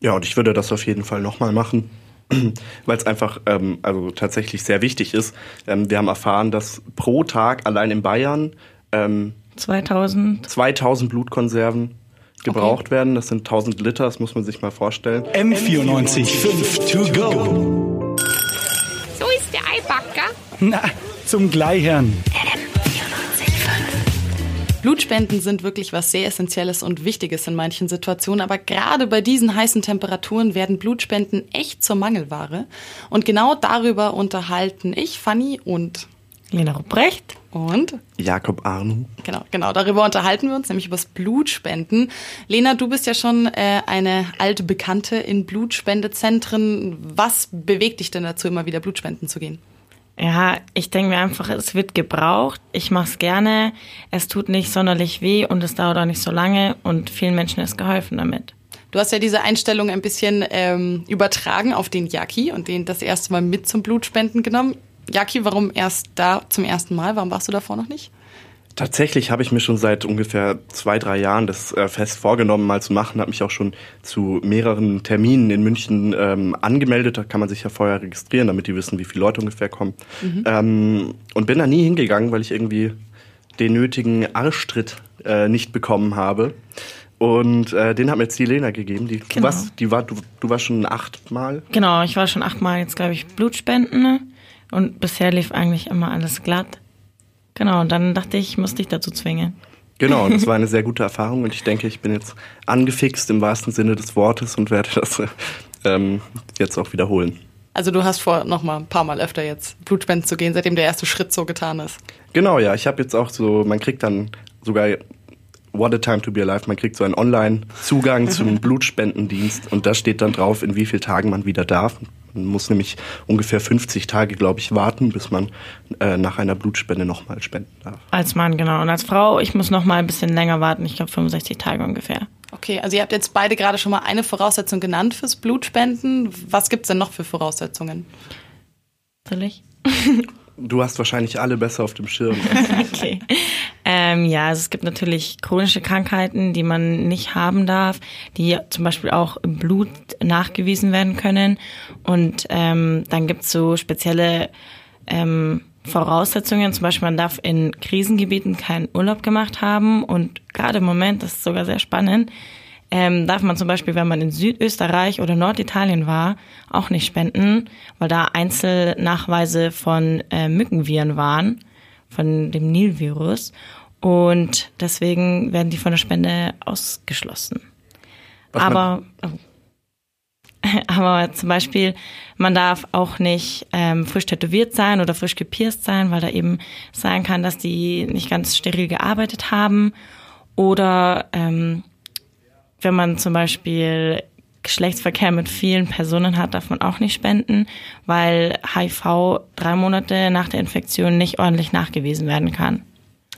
Ja, und ich würde das auf jeden Fall nochmal machen, weil es einfach ähm, also tatsächlich sehr wichtig ist. Ähm, wir haben erfahren, dass pro Tag allein in Bayern ähm, 2000. 2000 Blutkonserven gebraucht okay. werden. Das sind 1000 Liter, das muss man sich mal vorstellen. M94 5 to go. So ist der Eibacker. Na, zum Gleichern. Blutspenden sind wirklich was sehr Essentielles und Wichtiges in manchen Situationen, aber gerade bei diesen heißen Temperaturen werden Blutspenden echt zur Mangelware. Und genau darüber unterhalten ich, Fanny und Lena Ruprecht und Jakob Arnu. Genau, genau. Darüber unterhalten wir uns, nämlich über das Blutspenden. Lena, du bist ja schon äh, eine alte Bekannte in Blutspendezentren. Was bewegt dich denn dazu, immer wieder Blutspenden zu gehen? Ja, ich denke mir einfach, es wird gebraucht. Ich mache es gerne. Es tut nicht sonderlich weh und es dauert auch nicht so lange und vielen Menschen ist geholfen damit. Du hast ja diese Einstellung ein bisschen ähm, übertragen auf den Jaki und den das erste Mal mit zum Blutspenden genommen. Jaki, warum erst da zum ersten Mal? Warum warst du davor noch nicht? Tatsächlich habe ich mir schon seit ungefähr zwei, drei Jahren das äh, fest vorgenommen, mal zu machen. Habe mich auch schon zu mehreren Terminen in München ähm, angemeldet. Da kann man sich ja vorher registrieren, damit die wissen, wie viele Leute ungefähr kommen. Mhm. Ähm, und bin da nie hingegangen, weil ich irgendwie den nötigen Arschtritt äh, nicht bekommen habe. Und äh, den hat mir jetzt die Lena gegeben. Die, genau. du, warst, die war, du, du warst schon achtmal? Genau, ich war schon achtmal jetzt, glaube ich, Blutspenden. Ne? Und bisher lief eigentlich immer alles glatt. Genau, und dann dachte ich, ich muss dich dazu zwingen. Genau, und das war eine sehr gute Erfahrung und ich denke, ich bin jetzt angefixt im wahrsten Sinne des Wortes und werde das ähm, jetzt auch wiederholen. Also du hast vor, noch mal ein paar Mal öfter jetzt Blutspenden zu gehen, seitdem der erste Schritt so getan ist. Genau, ja. Ich habe jetzt auch so, man kriegt dann sogar What a Time to Be Alive, man kriegt so einen Online-Zugang zum Blutspendendienst und da steht dann drauf, in wie vielen Tagen man wieder darf. Man muss nämlich ungefähr 50 Tage, glaube ich, warten, bis man äh, nach einer Blutspende nochmal spenden darf. Als Mann, genau. Und als Frau, ich muss nochmal ein bisschen länger warten. Ich glaube 65 Tage ungefähr. Okay, also ihr habt jetzt beide gerade schon mal eine Voraussetzung genannt fürs Blutspenden. Was gibt es denn noch für Voraussetzungen? Soll ich? Du hast wahrscheinlich alle besser auf dem Schirm. okay. Ähm, ja, also es gibt natürlich chronische Krankheiten, die man nicht haben darf, die zum Beispiel auch im Blut nachgewiesen werden können. Und ähm, dann gibt's so spezielle ähm, Voraussetzungen. Zum Beispiel, man darf in Krisengebieten keinen Urlaub gemacht haben. Und gerade im Moment, das ist sogar sehr spannend, ähm, darf man zum Beispiel, wenn man in Südösterreich oder Norditalien war, auch nicht spenden, weil da Einzelnachweise von äh, Mückenviren waren, von dem Nilvirus. Und deswegen werden die von der Spende ausgeschlossen. Was aber, oh. aber zum Beispiel, man darf auch nicht ähm, frisch tätowiert sein oder frisch gepierst sein, weil da eben sein kann, dass die nicht ganz steril gearbeitet haben. Oder ähm, wenn man zum Beispiel Geschlechtsverkehr mit vielen Personen hat, darf man auch nicht spenden, weil HIV drei Monate nach der Infektion nicht ordentlich nachgewiesen werden kann.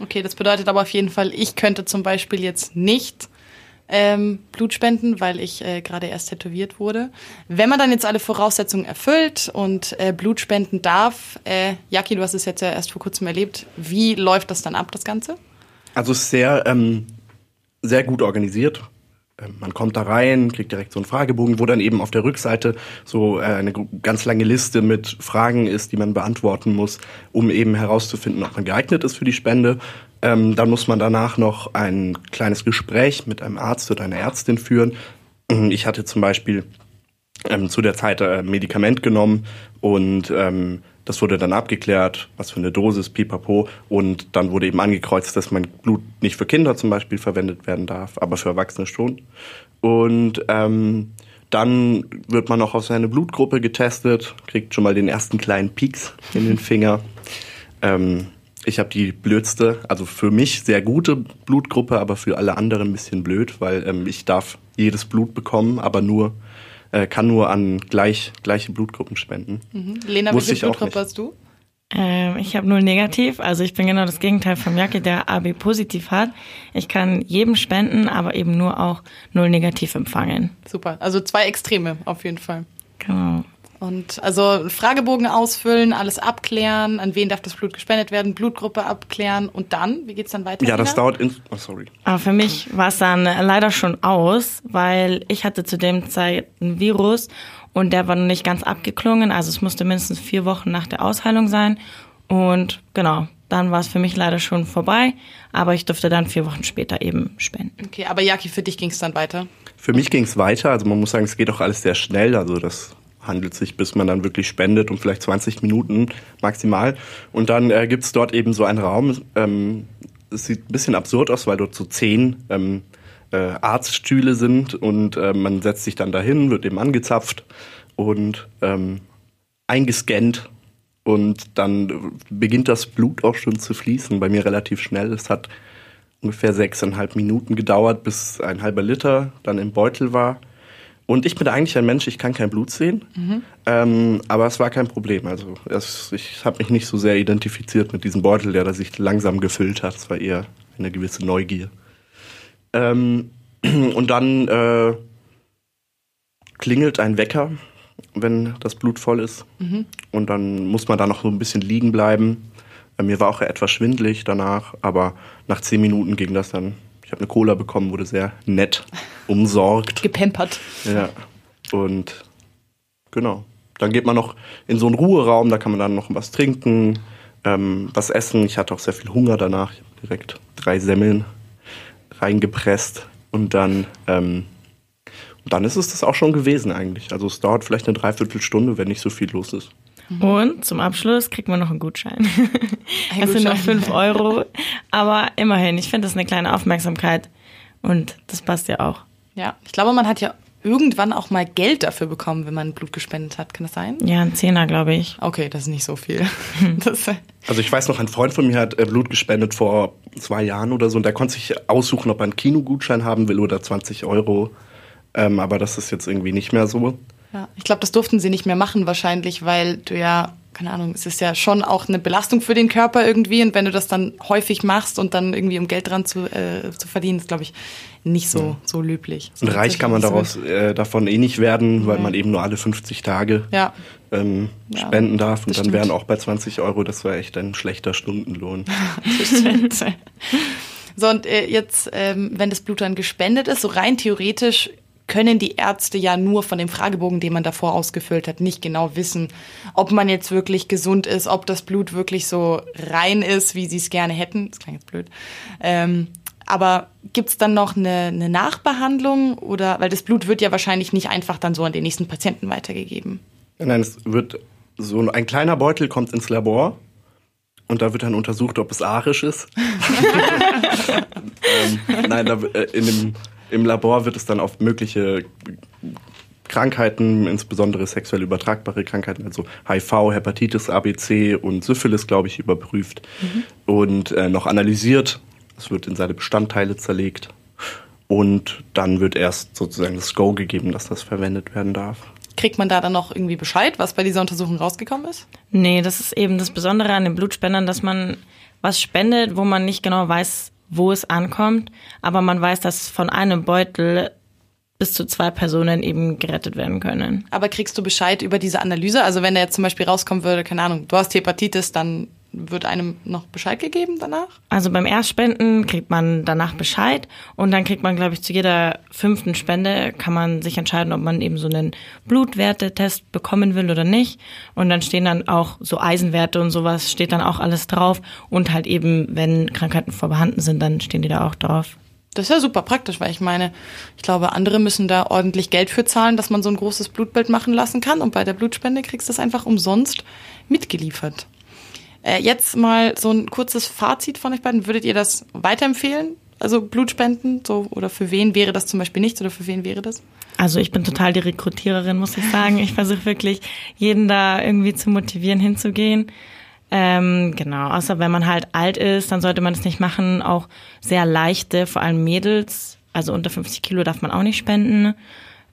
Okay, das bedeutet aber auf jeden Fall, ich könnte zum Beispiel jetzt nicht ähm, Blut spenden, weil ich äh, gerade erst tätowiert wurde. Wenn man dann jetzt alle Voraussetzungen erfüllt und äh, Blut spenden darf, äh, Jaki, du hast es jetzt ja erst vor kurzem erlebt, wie läuft das dann ab, das Ganze? Also sehr, ähm, sehr gut organisiert. Ähm, man kommt da rein, kriegt direkt so einen Fragebogen, wo dann eben auf der Rückseite so äh, eine ganz lange Liste mit Fragen ist, die man beantworten muss, um eben herauszufinden, ob man geeignet ist für die Spende. Ähm, dann muss man danach noch ein kleines Gespräch mit einem Arzt oder einer Ärztin führen. Ich hatte zum Beispiel ähm, zu der Zeit äh, Medikament genommen und ähm, das wurde dann abgeklärt, was für eine Dosis, pipapo. Und dann wurde eben angekreuzt, dass mein Blut nicht für Kinder zum Beispiel verwendet werden darf, aber für Erwachsene schon. Und ähm, dann wird man noch auf seine Blutgruppe getestet, kriegt schon mal den ersten kleinen Pieks in den Finger. Ähm, ich habe die blödste, also für mich sehr gute Blutgruppe, aber für alle anderen ein bisschen blöd, weil ähm, ich darf jedes Blut bekommen, aber nur äh, kann nur an gleich, gleiche Blutgruppen spenden. Mhm. Lena, welche Blutgruppe hast du? Ähm, ich habe null negativ, also ich bin genau das Gegenteil von Jacke, der AB positiv hat. Ich kann jedem spenden, aber eben nur auch null negativ empfangen. Super, also zwei Extreme auf jeden Fall. Genau. Und also Fragebogen ausfüllen, alles abklären, an wen darf das Blut gespendet werden, Blutgruppe abklären und dann, wie geht's dann weiter? Ja, das Nina? dauert in, oh, sorry. Aber für mich war es dann leider schon aus, weil ich hatte zu dem Zeit ein Virus und der war noch nicht ganz abgeklungen. Also es musste mindestens vier Wochen nach der Ausheilung sein. Und genau, dann war es für mich leider schon vorbei. Aber ich durfte dann vier Wochen später eben spenden. Okay, aber Jaki, für dich ging's dann weiter. Für mich ging es weiter. Also man muss sagen, es geht auch alles sehr schnell. Also das handelt sich, bis man dann wirklich spendet, um vielleicht 20 Minuten maximal. Und dann äh, gibt es dort eben so einen Raum. Ähm, es sieht ein bisschen absurd aus, weil dort so zehn ähm, äh, Arztstühle sind und äh, man setzt sich dann dahin, wird eben angezapft und ähm, eingescannt und dann beginnt das Blut auch schon zu fließen. Bei mir relativ schnell. Es hat ungefähr sechseinhalb Minuten gedauert, bis ein halber Liter dann im Beutel war. Und ich bin eigentlich ein Mensch, ich kann kein Blut sehen, ähm, aber es war kein Problem. Also es, ich habe mich nicht so sehr identifiziert mit diesem Beutel, der sich langsam gefüllt hat. Es war eher eine gewisse Neugier. Ähm, und dann äh, klingelt ein Wecker, wenn das Blut voll ist. Und dann muss man da noch so ein bisschen liegen bleiben. Äh, mir war auch etwas schwindlig danach, aber nach zehn Minuten ging das dann. Ich habe eine Cola bekommen, wurde sehr nett umsorgt. Gepempert. Ja. Und genau. Dann geht man noch in so einen Ruheraum, da kann man dann noch was trinken, ähm, was essen. Ich hatte auch sehr viel Hunger danach. Ich habe direkt drei Semmeln reingepresst und dann, ähm, und dann ist es das auch schon gewesen eigentlich. Also es dauert vielleicht eine Dreiviertelstunde, wenn nicht so viel los ist. Und zum Abschluss kriegt man noch einen Gutschein. Ein Das sind Gutschein. fünf Euro. Aber immerhin, ich finde das eine kleine Aufmerksamkeit. Und das passt ja auch. Ja, ich glaube, man hat ja irgendwann auch mal Geld dafür bekommen, wenn man Blut gespendet hat. Kann das sein? Ja, ein Zehner, glaube ich. Okay, das ist nicht so viel. Das, Also ich weiß noch, ein Freund von mir hat äh, Blut gespendet vor zwei Jahren oder so und der konnte sich aussuchen, ob er einen Kinogutschein haben will oder 20 Euro. Ähm, aber das ist jetzt irgendwie nicht mehr so. Ja, ich glaube, das durften sie nicht mehr machen wahrscheinlich, weil du ja, keine Ahnung, es ist ja schon auch eine Belastung für den Körper irgendwie und wenn du das dann häufig machst und dann irgendwie um Geld dran zu, äh, zu verdienen, ist glaube ich nicht so so löblich. Und reich kann man daraus äh, davon eh nicht werden, weil man eben nur alle 50 Tage Ja, ähm, Ja, spenden darf. Und dann stimmt. wären auch bei 20 Euro, das wäre echt ein schlechter Stundenlohn. So, und äh, jetzt, ähm, wenn das Blut dann gespendet ist, so rein theoretisch können die Ärzte ja nur von dem Fragebogen, den man davor ausgefüllt hat, nicht genau wissen, ob man jetzt wirklich gesund ist, ob das Blut wirklich so rein ist, wie sie es gerne hätten. Das klingt jetzt blöd. Ähm, aber gibt's dann noch eine, eine Nachbehandlung oder, weil das Blut wird ja wahrscheinlich nicht einfach dann so an den nächsten Patienten weitergegeben. Nein, es wird so ein kleiner Beutel kommt ins Labor und da wird dann untersucht, ob es arisch ist. ähm, nein, da, äh, in dem, im Labor wird es dann auf mögliche Krankheiten, insbesondere sexuell übertragbare Krankheiten, also HIV, Hepatitis, ABC und Syphilis, glaube ich, überprüft und äh, noch analysiert. Es wird in seine Bestandteile zerlegt und dann wird erst sozusagen das Go gegeben, dass das verwendet werden darf. Kriegt man da dann noch irgendwie Bescheid, was bei dieser Untersuchung rausgekommen ist? Nee, das ist eben das Besondere an den Blutspendern, dass man was spendet, wo man nicht genau weiß, wo es ankommt, aber man weiß, dass von einem Beutel bis zu zwei Personen eben gerettet werden können. Aber kriegst du Bescheid über diese Analyse? Also wenn da jetzt zum Beispiel rauskommen würde, keine Ahnung, du hast Hepatitis, dann wird einem noch Bescheid gegeben danach? Also beim Erstspenden kriegt man danach Bescheid und dann kriegt man, glaube ich, zu jeder fünften Spende kann man sich entscheiden, ob man eben so einen Blutwertetest bekommen will oder nicht. Und dann stehen dann auch so Eisenwerte und sowas steht dann auch alles drauf. Und halt eben, wenn Krankheiten vorhanden sind, dann stehen die da auch drauf. Das ist ja super praktisch, weil ich meine, ich glaube, andere müssen da ordentlich Geld für zahlen, dass man so ein großes Blutbild machen lassen kann. Und bei der Blutspende kriegst du das einfach umsonst mitgeliefert. Äh, jetzt mal so ein kurzes Fazit von euch beiden. Würdet ihr das weiterempfehlen? Also Blutspenden? So, oder für wen wäre das zum Beispiel nichts oder für wen wäre das? Also ich bin total die Rekrutiererin, muss ich sagen. Ich versuche wirklich, jeden da irgendwie zu motivieren, hinzugehen. Ähm, genau, außer wenn man halt alt ist, dann sollte man es nicht machen. Auch sehr leichte, vor allem Mädels, also unter 50 Kilo darf man auch nicht spenden.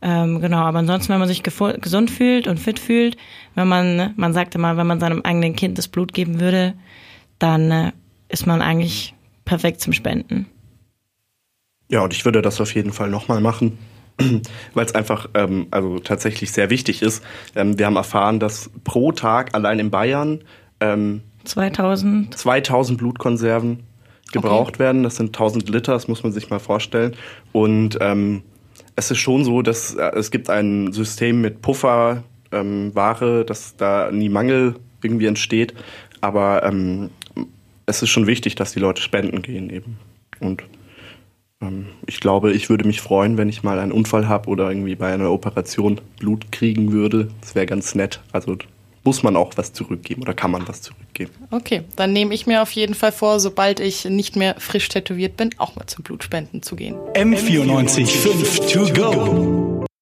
Ähm, genau, aber ansonsten, wenn man sich gesund fühlt und fit fühlt, wenn man, man sagte mal, wenn man seinem eigenen Kind das Blut geben würde, dann äh, ist man eigentlich perfekt zum Spenden. Ja, und ich würde das auf jeden Fall nochmal machen. weil es einfach ähm, also tatsächlich sehr wichtig ist. Ähm, wir haben erfahren, dass pro Tag allein in Bayern ähm, 2000. 2000 Blutkonserven gebraucht okay. werden. Das sind 1000 Liter, das muss man sich mal vorstellen. Und ähm, es ist schon so, dass äh, es gibt ein System mit Pufferware, ähm, dass da nie Mangel irgendwie entsteht. Aber ähm, es ist schon wichtig, dass die Leute spenden gehen eben. Und ähm, ich glaube, ich würde mich freuen, wenn ich mal einen Unfall habe oder irgendwie bei einer Operation Blut kriegen würde. Das wäre ganz nett. Also muss man auch was zurückgeben oder kann man was zurückgeben. Okay, dann nehme ich mir auf jeden Fall vor, sobald ich nicht mehr frisch tätowiert bin, auch mal zum Blutspenden zu gehen. M94 5 to go.